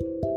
Thank you.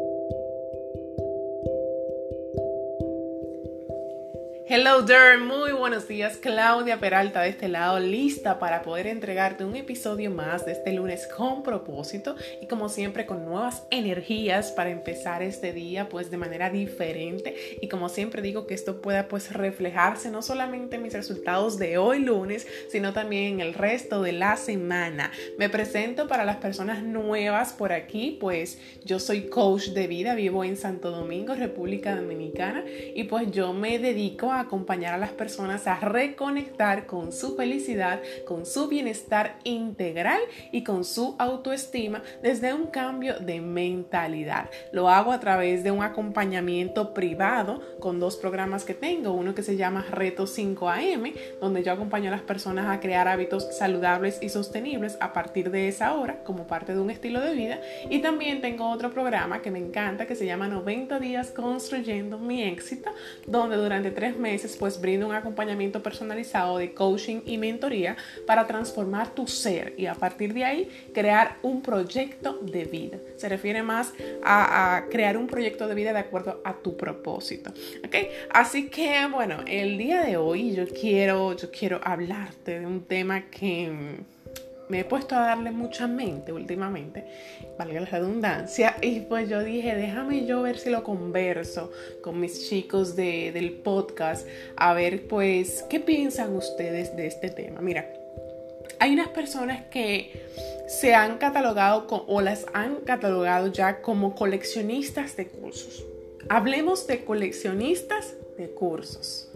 Hello there, muy buenos días. Claudia Peralta de este lado, lista para poder entregarte un episodio más de este lunes con propósito y como siempre con nuevas energías para empezar este día pues de manera diferente y como siempre digo que esto pueda pues reflejarse no solamente en mis resultados de hoy lunes, sino también en el resto de la semana. Me presento para las personas nuevas por aquí, pues yo soy coach de vida, vivo en Santo Domingo, República Dominicana y pues yo me dedico a acompañar a las personas a reconectar con su felicidad, con su bienestar integral y con su autoestima desde un cambio de mentalidad. Lo hago a través de un acompañamiento privado con dos programas que tengo, uno que se llama Reto 5am, donde yo acompaño a las personas a crear hábitos saludables y sostenibles a partir de esa hora como parte de un estilo de vida y también tengo otro programa que me encanta que se llama 90 días construyendo mi éxito, donde durante tres meses pues brindo un acompañamiento personalizado de coaching y mentoría para transformar tu ser y a partir de ahí crear un proyecto de vida. Se refiere más a, crear un proyecto de vida de acuerdo a tu propósito. ¿okay? Así que bueno, el día de hoy yo quiero, yo quiero hablarte de un tema que me he puesto a darle mucha mente últimamente, valga la redundancia, y pues yo dije, déjame yo ver si lo converso con mis chicos de, del podcast, a ver pues qué piensan ustedes de este tema. Mira, hay unas personas que se han catalogado o las han catalogado ya como coleccionistas de cursos. Hablemos de coleccionistas de cursos.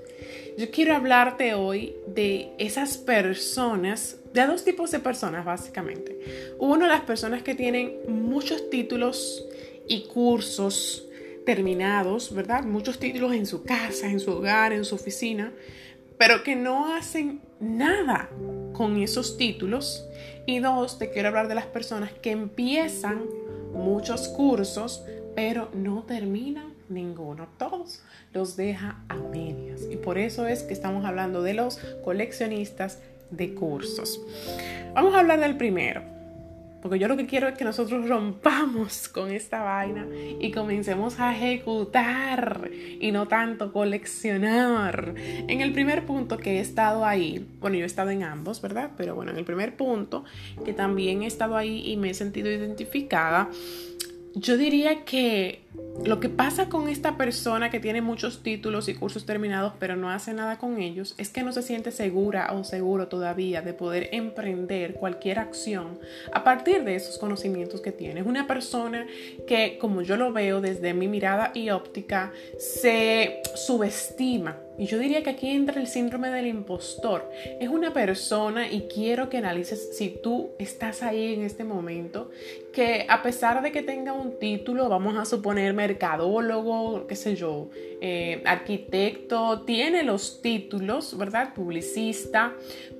Yo quiero hablarte hoy de esas personas de dos tipos de personas, básicamente. Uno, las personas que tienen muchos títulos y cursos terminados, ¿verdad? Muchos títulos en su casa, en su hogar, en su oficina, pero que no hacen nada con esos títulos. Y dos, te quiero hablar de las personas que empiezan muchos cursos, pero no terminan ninguno. Todos los deja a medias. Y por eso es que estamos hablando de los coleccionistas de cursos. Vamos a hablar del primero, porque yo lo que quiero es que nosotros rompamos con esta vaina y comencemos a ejecutar y no tanto coleccionar. En el primer punto que he estado ahí, bueno, yo he estado en ambos, ¿verdad? Pero bueno, en el primer punto que también he estado ahí y me he sentido identificada, yo diría que lo que pasa con esta persona que tiene muchos títulos y cursos terminados pero no hace nada con ellos es que no se siente segura o seguro todavía de poder emprender cualquier acción a partir de esos conocimientos que tiene. Es una persona que, como yo lo veo desde mi mirada y óptica, se subestima y yo diría que aquí entra el síndrome del impostor. Es una persona, y quiero que analices si tú estás ahí en este momento, que a pesar de que tenga un título, vamos a suponer mercadólogo, qué sé yo, eh, arquitecto, tiene los títulos, ¿verdad? Publicista,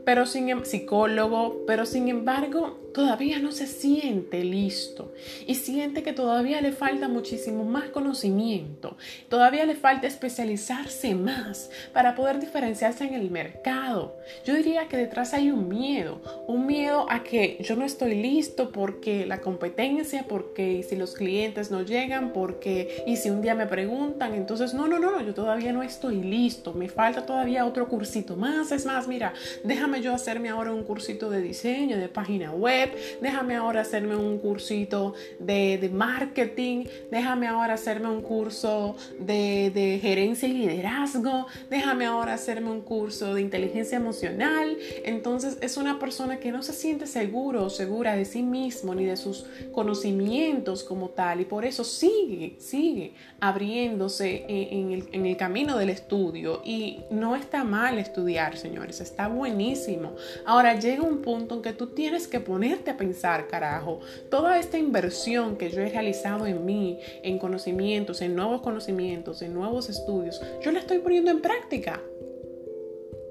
pero sin em, psicólogo, pero sin embargo todavía no se siente listo y siente que todavía le falta muchísimo más conocimiento, todavía le falta especializarse más para poder diferenciarse en el mercado. Yo diría que detrás hay un miedo, un miedo a que yo no estoy listo porque la competencia, porque si los clientes no llegan, porque y si un día me preguntan, entonces no, no, no, yo todavía no estoy listo, me falta todavía otro cursito más, es más, mira, déjame yo hacerme ahora un cursito de diseño, de página web, déjame ahora hacerme un cursito de, de marketing, déjame ahora hacerme un curso de, de gerencia y liderazgo, déjame ahora hacerme un curso de inteligencia emocional. Entonces es una persona que no se siente seguro o segura de sí mismo ni de sus conocimientos como tal y por eso sigue, sigue abriéndose en, el, en el camino del estudio y no está mal estudiar, señores, está buenísimo. Ahora llega un punto en que tú tienes que ponerte a pensar, carajo, toda esta inversión que yo he realizado en mí, en conocimientos, en nuevos conocimientos, en nuevos estudios, yo la estoy poniendo en práctica.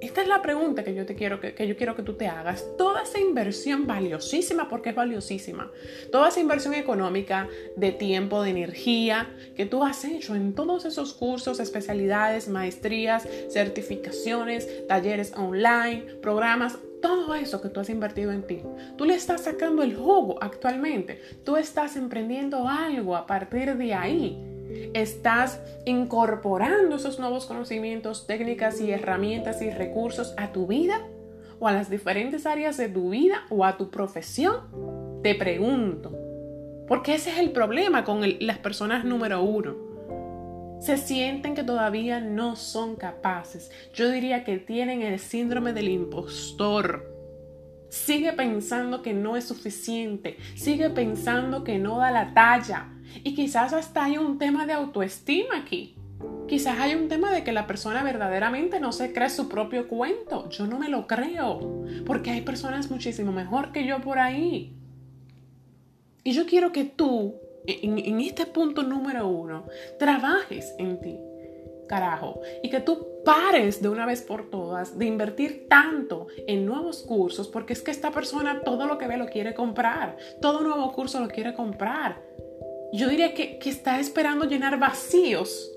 Esta es la pregunta que yo te quiero que, que, yo quiero que tú te hagas. Toda esa inversión valiosísima, porque es valiosísima. Toda esa inversión económica de tiempo, de energía que tú has hecho en todos esos cursos, especialidades, maestrías, certificaciones, talleres online, programas, todo eso que tú has invertido en ti, tú le estás sacando el jugo actualmente, tú estás emprendiendo algo a partir de ahí. Estás incorporando esos nuevos conocimientos, técnicas y herramientas y recursos a tu vida o a las diferentes áreas de tu vida o a tu profesión. Te pregunto, porque ese es el problema con las personas número uno se sienten que todavía no son capaces. Yo diría que tienen el síndrome del impostor. Sigue pensando que no es suficiente, sigue pensando que no da la talla. Y quizás hasta hay un tema de autoestima aquí. Quizás hay un tema de que la persona verdaderamente no se cree su propio cuento. Yo no me lo creo, porque hay personas muchísimo mejor que yo por ahí. Y yo quiero que tú en, este punto número uno, trabajes en ti, carajo, y que tú pares de una vez por todas de invertir tanto en nuevos cursos, porque es que esta persona todo lo que ve lo quiere comprar, todo nuevo curso lo quiere comprar. Yo diría que, que está esperando llenar vacíos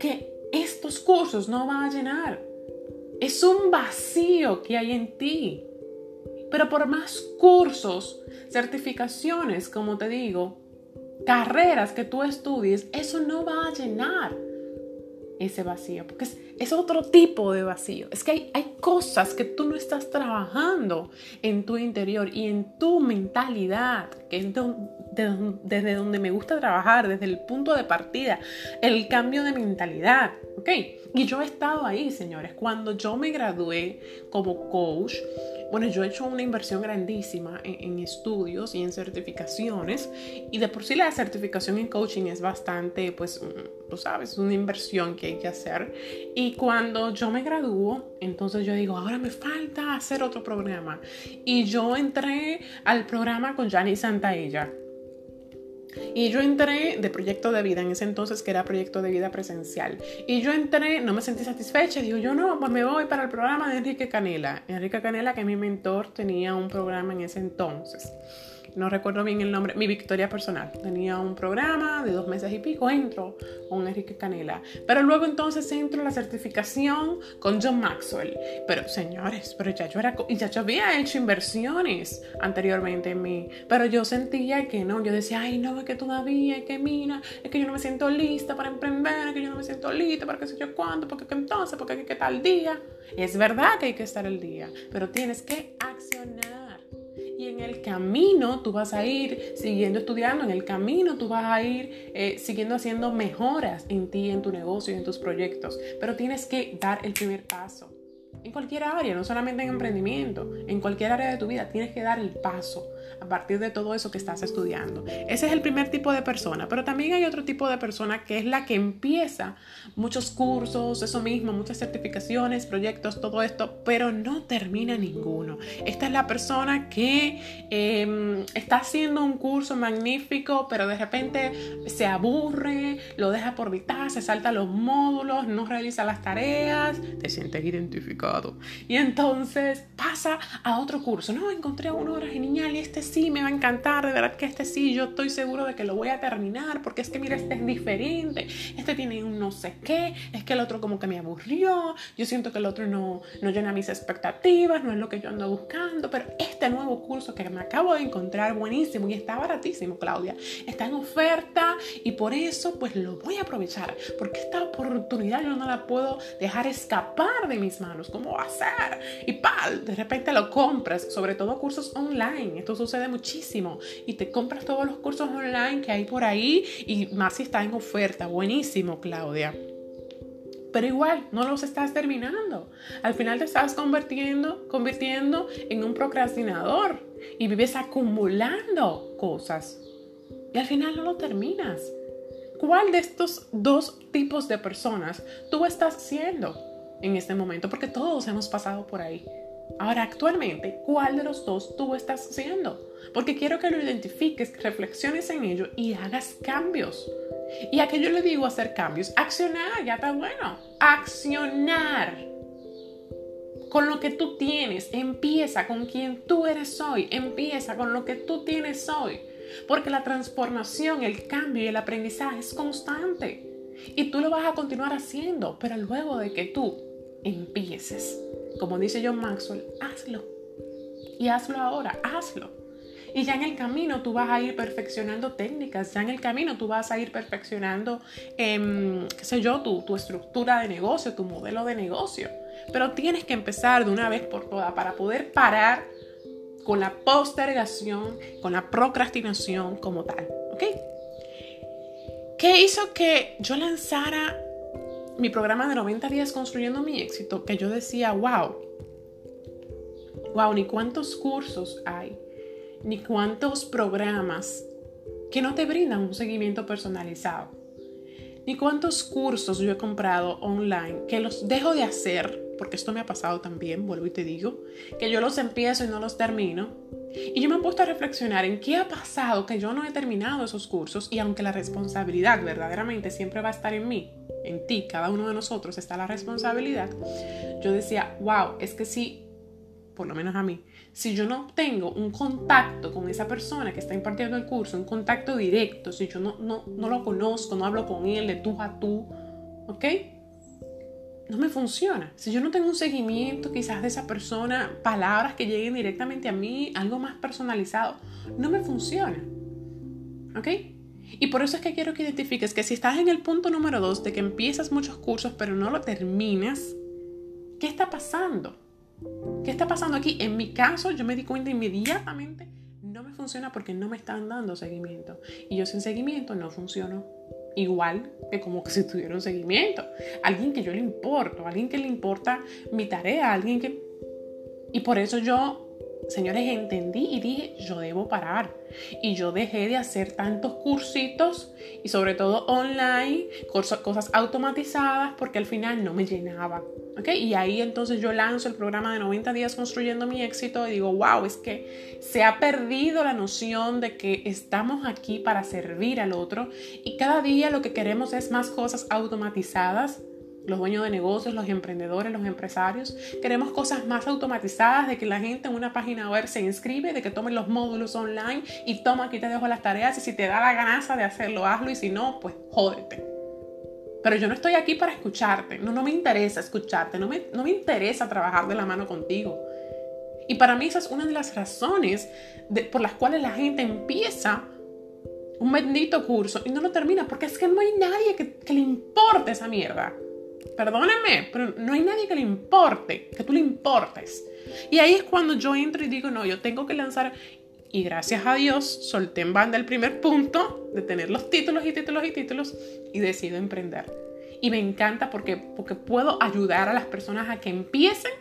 que estos cursos no van a llenar. Es un vacío que hay en ti. Pero por más cursos, certificaciones, como te digo, carreras que tú estudies, eso no va a llenar ese vacío, porque es, otro tipo de vacío. Es que hay, hay, cosas que tú no estás trabajando en tu interior y en tu mentalidad, que es desde donde me gusta trabajar, desde el punto de partida, el cambio de mentalidad, ¿ok? Y yo he estado ahí, señores, cuando yo me gradué como coach, bueno, yo he hecho una inversión grandísima en, estudios y en certificaciones y de por sí la certificación en coaching es bastante, pues, mm, tú sabes, una inversión que hay que hacer. Y cuando yo me gradúo, entonces yo digo, ahora me falta hacer otro programa. Y yo entré al programa con Jani Santaella y yo entré de proyecto de vida en ese entonces que era proyecto de vida presencial. Y yo entré, no me sentí satisfecha, digo yo no, pues me voy para el programa de Enrique Canela. Enrique Canela, que mi mentor tenía un programa en ese entonces no recuerdo bien el nombre, mi victoria personal. Tenía un programa de dos meses y pico, entro con Enrique Canela. Pero luego entonces entro a la certificación con John Maxwell. Pero señores, pero ya yo era, ya yo había hecho inversiones anteriormente en mí, pero yo sentía que no, yo decía, ay no, es que todavía, es que mira, es que yo no me siento lista para emprender, es que yo no me siento lista para qué sé yo cuándo, porque entonces, porque que estar al día. es verdad que hay que estar al día, pero tienes que accionar y en el camino tú vas a ir siguiendo estudiando, en el camino tú vas a ir eh, siguiendo haciendo mejoras en ti, en tu negocio en tus proyectos. Pero tienes que dar el primer paso. En cualquier área, no solamente en emprendimiento, en cualquier área de tu vida, tienes que dar el paso a partir de todo eso que estás estudiando. Ese es el primer tipo de persona, pero también hay otro tipo de persona que es la que empieza muchos cursos, eso mismo, muchas certificaciones, proyectos, todo esto, pero no termina ninguno. Esta es la persona que em, está haciendo un curso magnífico, pero de repente se aburre, lo deja por mitad, se salta los módulos, no realiza las tareas, te sientes identificado. Y entonces pasa a otro curso. No, encontré uno ahora genial y este sí me va a encantar, de verdad que este sí, yo estoy seguro de que lo voy a terminar, porque es que mira, este es diferente, este tiene un no sé qué, es que el otro como que me aburrió, yo siento que el otro no, no llena mis expectativas, no es lo que yo ando buscando, pero este nuevo curso que me acabo de encontrar buenísimo y está baratísimo, Claudia, está en oferta y por eso pues lo voy a aprovechar, porque esta oportunidad yo no la puedo dejar escapar de mis manos, ¿cómo va a ser? Y pal, de repente lo compras, sobre todo cursos online, esto sucede muchísimo y te compras todos los cursos online que hay por ahí y más si está en oferta. Buenísimo, Claudia. Pero igual, no los estás terminando. Al final te estás convirtiendo, convirtiendo en un procrastinador y vives acumulando cosas. Y al final no lo terminas. ¿Cuál de estos dos tipos de personas tú estás siendo en este momento? Porque todos hemos pasado por ahí. Ahora, actualmente, ¿cuál de los dos tú estás haciendo? Porque quiero que lo identifiques, reflexiones en ello y hagas cambios. Y a que yo le digo hacer cambios, accionar, ya está bueno. Accionar con lo que tú tienes. Empieza con quien tú eres hoy. Empieza con lo que tú tienes hoy. Porque la transformación, el cambio y el aprendizaje es constante. Y tú lo vas a continuar haciendo, pero luego de que tú empieces como dice John Maxwell, hazlo. Y hazlo ahora, hazlo. Y ya en el camino tú vas a ir perfeccionando técnicas, ya en el camino tú vas a ir perfeccionando, em, qué sé yo, tu, tu estructura de negocio, tu modelo de negocio. Pero tienes que empezar de una vez por todas para poder parar con la postergación, con la procrastinación como tal. ¿Ok? ¿Qué hizo que yo lanzara mi programa de 90 días construyendo mi éxito? Que yo decía, wow, wow, ni cuántos cursos hay, ni cuántos programas que no te brindan un seguimiento personalizado, ni cuántos cursos yo he comprado online que los dejo de hacer, porque esto me ha pasado también, vuelvo y te digo, que yo los empiezo y no los termino. Y yo me he puesto a reflexionar en qué ha pasado que yo no he terminado esos cursos y aunque la responsabilidad verdaderamente siempre va a estar en mí, en ti, cada uno de nosotros está la responsabilidad, yo decía, wow, es que si por lo menos a mí, si yo no tengo un contacto con esa persona que está impartiendo el curso, un contacto directo, si yo no, no, no lo conozco, no hablo con él de tú a tú, ¿ok? No me funciona. Si yo no tengo un seguimiento quizás de esa persona, palabras que lleguen directamente a mí, algo más personalizado, no me funciona. ¿Ok? Y por eso es que quiero que identifiques que si estás en el punto número dos de que empiezas muchos cursos pero no lo terminas, ¿qué está pasando? ¿Qué está pasando aquí? En mi caso, yo me di cuenta inmediatamente, no me funciona porque no me están dando seguimiento. Y yo sin seguimiento no funciono igual que como que si tuviera un seguimiento. Alguien que yo le importo, alguien que le importa mi tarea, alguien que... Y por eso yo señores, entendí y dije, yo debo parar. Y yo dejé de hacer tantos cursitos y sobre todo online, cosas automatizadas, porque al final no me llenaba. ¿ok? Y ahí entonces yo lanzo el programa de 90 días construyendo mi éxito y digo, wow, es que se ha perdido la noción de que estamos aquí para servir al otro y cada día lo que queremos es más cosas automatizadas los dueños de negocios, los emprendedores, los empresarios. Queremos cosas más automatizadas, de que la gente en una página web se inscribe, de que tomen los módulos online y toma, aquí te dejo las tareas y si te da la ganancia de hacerlo, hazlo y si no, pues jódete. Pero yo no estoy aquí para escucharte, no, no me interesa escucharte, no me, no me interesa trabajar de la mano contigo. Y para mí esa es una de las razones por las cuales la gente empieza un bendito curso y no lo termina, porque es que no hay nadie que, que le importe esa mierda. Perdónenme, pero no hay nadie que le importe, que tú le importes. Y ahí es cuando yo entro y digo, no, yo tengo que lanzar. Y gracias a Dios solté en banda el primer punto de tener los títulos y títulos y títulos y decido emprender. Y me encanta porque, porque puedo ayudar a las personas a que empiecen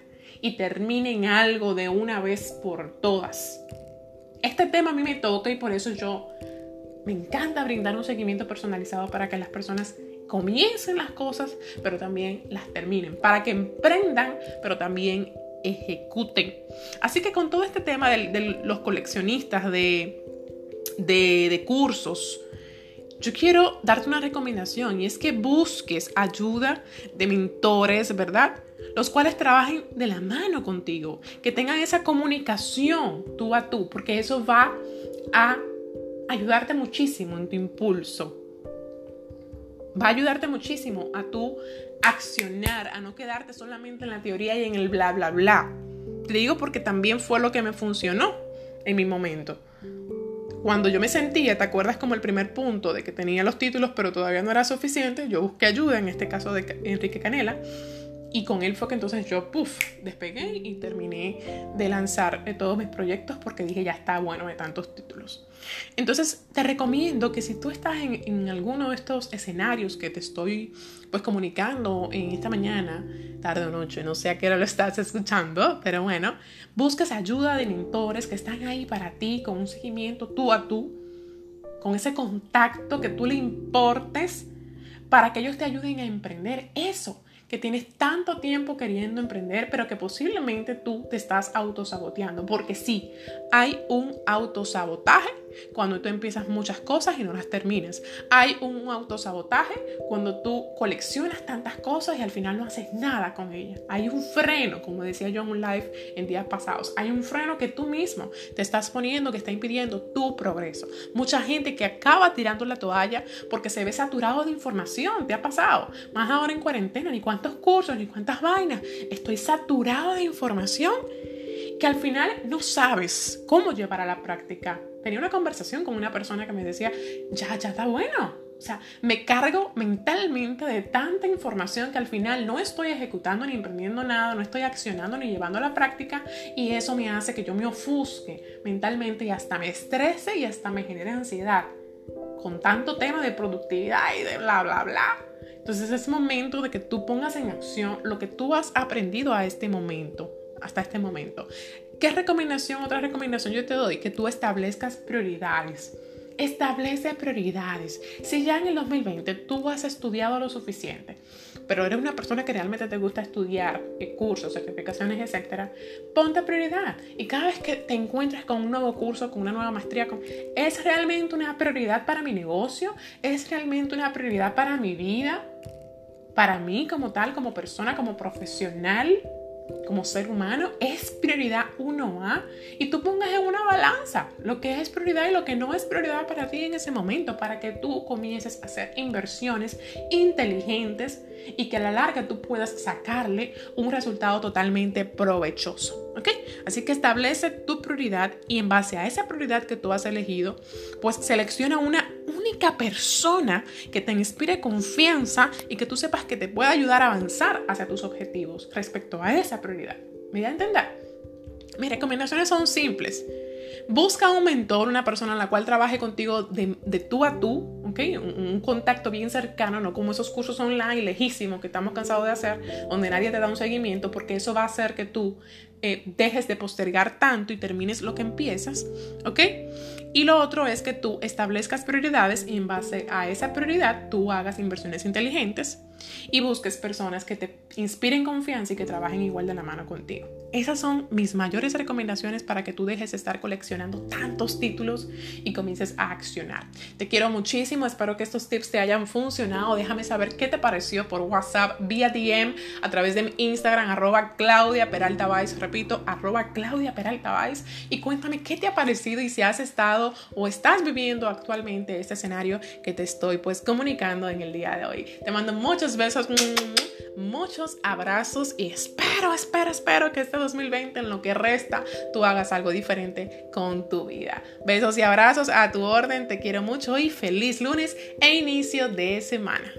y terminen algo de una vez por todas. Este tema a mí me toca y por eso yo me encanta brindar un seguimiento personalizado para que las personas comiencen las cosas, pero también las terminen, para que emprendan, pero también ejecuten. Así que con todo este tema de, los coleccionistas de, de cursos, yo quiero darte una recomendación y es que busques ayuda de mentores, ¿verdad? Los cuales trabajen de la mano contigo, que tengan esa comunicación tú a tú, porque eso va a ayudarte muchísimo en tu impulso va a ayudarte muchísimo a tú accionar, a no quedarte solamente en la teoría y en el bla, bla, bla. Te digo porque también fue lo que me funcionó en mi momento. Cuando yo me sentía, ¿te acuerdas como el primer punto de que tenía los títulos pero todavía no era suficiente? Yo busqué ayuda, en este caso de Enrique Canela, y con él fue que entonces yo, puff, despegué y terminé de lanzar eh, todos mis proyectos porque dije, ya está bueno de tantos títulos. Entonces, te recomiendo que si tú estás en, en alguno de estos escenarios que te estoy pues comunicando en esta mañana, tarde o noche, no sé a qué hora lo estás escuchando, pero bueno, busques ayuda de mentores que están ahí para ti con un seguimiento tú a tú, con ese contacto que tú le importes para que ellos te ayuden a emprender eso que tienes tanto tiempo queriendo emprender, pero que posiblemente tú te estás autosaboteando. Porque sí, hay un autosabotaje cuando tú empiezas muchas cosas y no las terminas. Hay un autosabotaje cuando tú coleccionas tantas cosas y al final no haces nada con ellas. Hay un freno, como decía yo en un live en días pasados. Hay un freno que tú mismo te estás poniendo que está impidiendo tu progreso. Mucha gente que acaba tirando la toalla porque se ve saturado de información. ¿Te ha pasado? Más ahora en cuarentena, ni cuántos cursos, ni cuántas vainas. Estoy saturado de información que al final no sabes cómo llevar a la práctica. Tenía una conversación con una persona que me decía, ya, ya está bueno. O sea, me cargo mentalmente de tanta información que al final no estoy ejecutando ni emprendiendo nada, no estoy accionando ni llevando a la práctica y eso me hace que yo me ofusque mentalmente y hasta me estrese y hasta me genere ansiedad con tanto tema de productividad y de bla, bla, bla. Entonces es momento de que tú pongas en acción lo que tú has aprendido a este momento, hasta este momento. ¿Qué recomendación, otra recomendación yo te doy? Que tú establezcas prioridades. Establece prioridades. Si ya en el 2020 tú has estudiado lo suficiente, pero eres una persona que realmente te gusta estudiar eh, cursos, certificaciones, etcétera, ponte prioridad. Y cada vez que te encuentres con un nuevo curso, con una nueva maestría, ¿es realmente una prioridad para mi negocio? ¿Es realmente una prioridad para mi vida? Para mí como tal, como persona, como profesional como ser humano es prioridad 1A y tú pongas en una balanza lo que es prioridad y lo que no es prioridad para ti en ese momento para que tú comiences a hacer inversiones inteligentes y que a la larga tú puedas sacarle un resultado totalmente provechoso. ¿Ok? Así que establece tu prioridad y en base a esa prioridad que tú has elegido, pues selecciona una única persona que te inspire confianza y que tú sepas que te pueda ayudar a avanzar hacia tus objetivos respecto a esa prioridad. ¿Me da a entender? Mis recomendaciones son simples. Busca un mentor, una persona en la cual trabaje contigo de, tú a tú, ¿okay? Un, contacto bien cercano, no como esos cursos online lejísimos que estamos cansados de hacer, donde nadie te da un seguimiento, porque eso va a hacer que tú eh, dejes de postergar tanto y termines lo que empiezas, ¿ok? Y lo otro es que tú establezcas prioridades y en base a esa prioridad tú hagas inversiones inteligentes y busques personas que te inspiren confianza y que trabajen igual de la mano contigo. Esas son mis mayores recomendaciones para que tú dejes de estar coleccionando tantos títulos y comiences a accionar. Te quiero muchísimo, espero que estos tips te hayan funcionado. Déjame saber qué te pareció por WhatsApp, vía DM, a través de mi Instagram, arroba Claudia Peralta repito, arroba Claudia Peralta y cuéntame qué te ha parecido y si has estado o estás viviendo actualmente este escenario que te estoy pues comunicando en el día de hoy. Te mando muchos besos, muchos abrazos y espero, espero, espero que este 2020 en lo que resta tú hagas algo diferente con tu vida. Besos y abrazos a tu orden, te quiero mucho y feliz lunes e inicio de semana.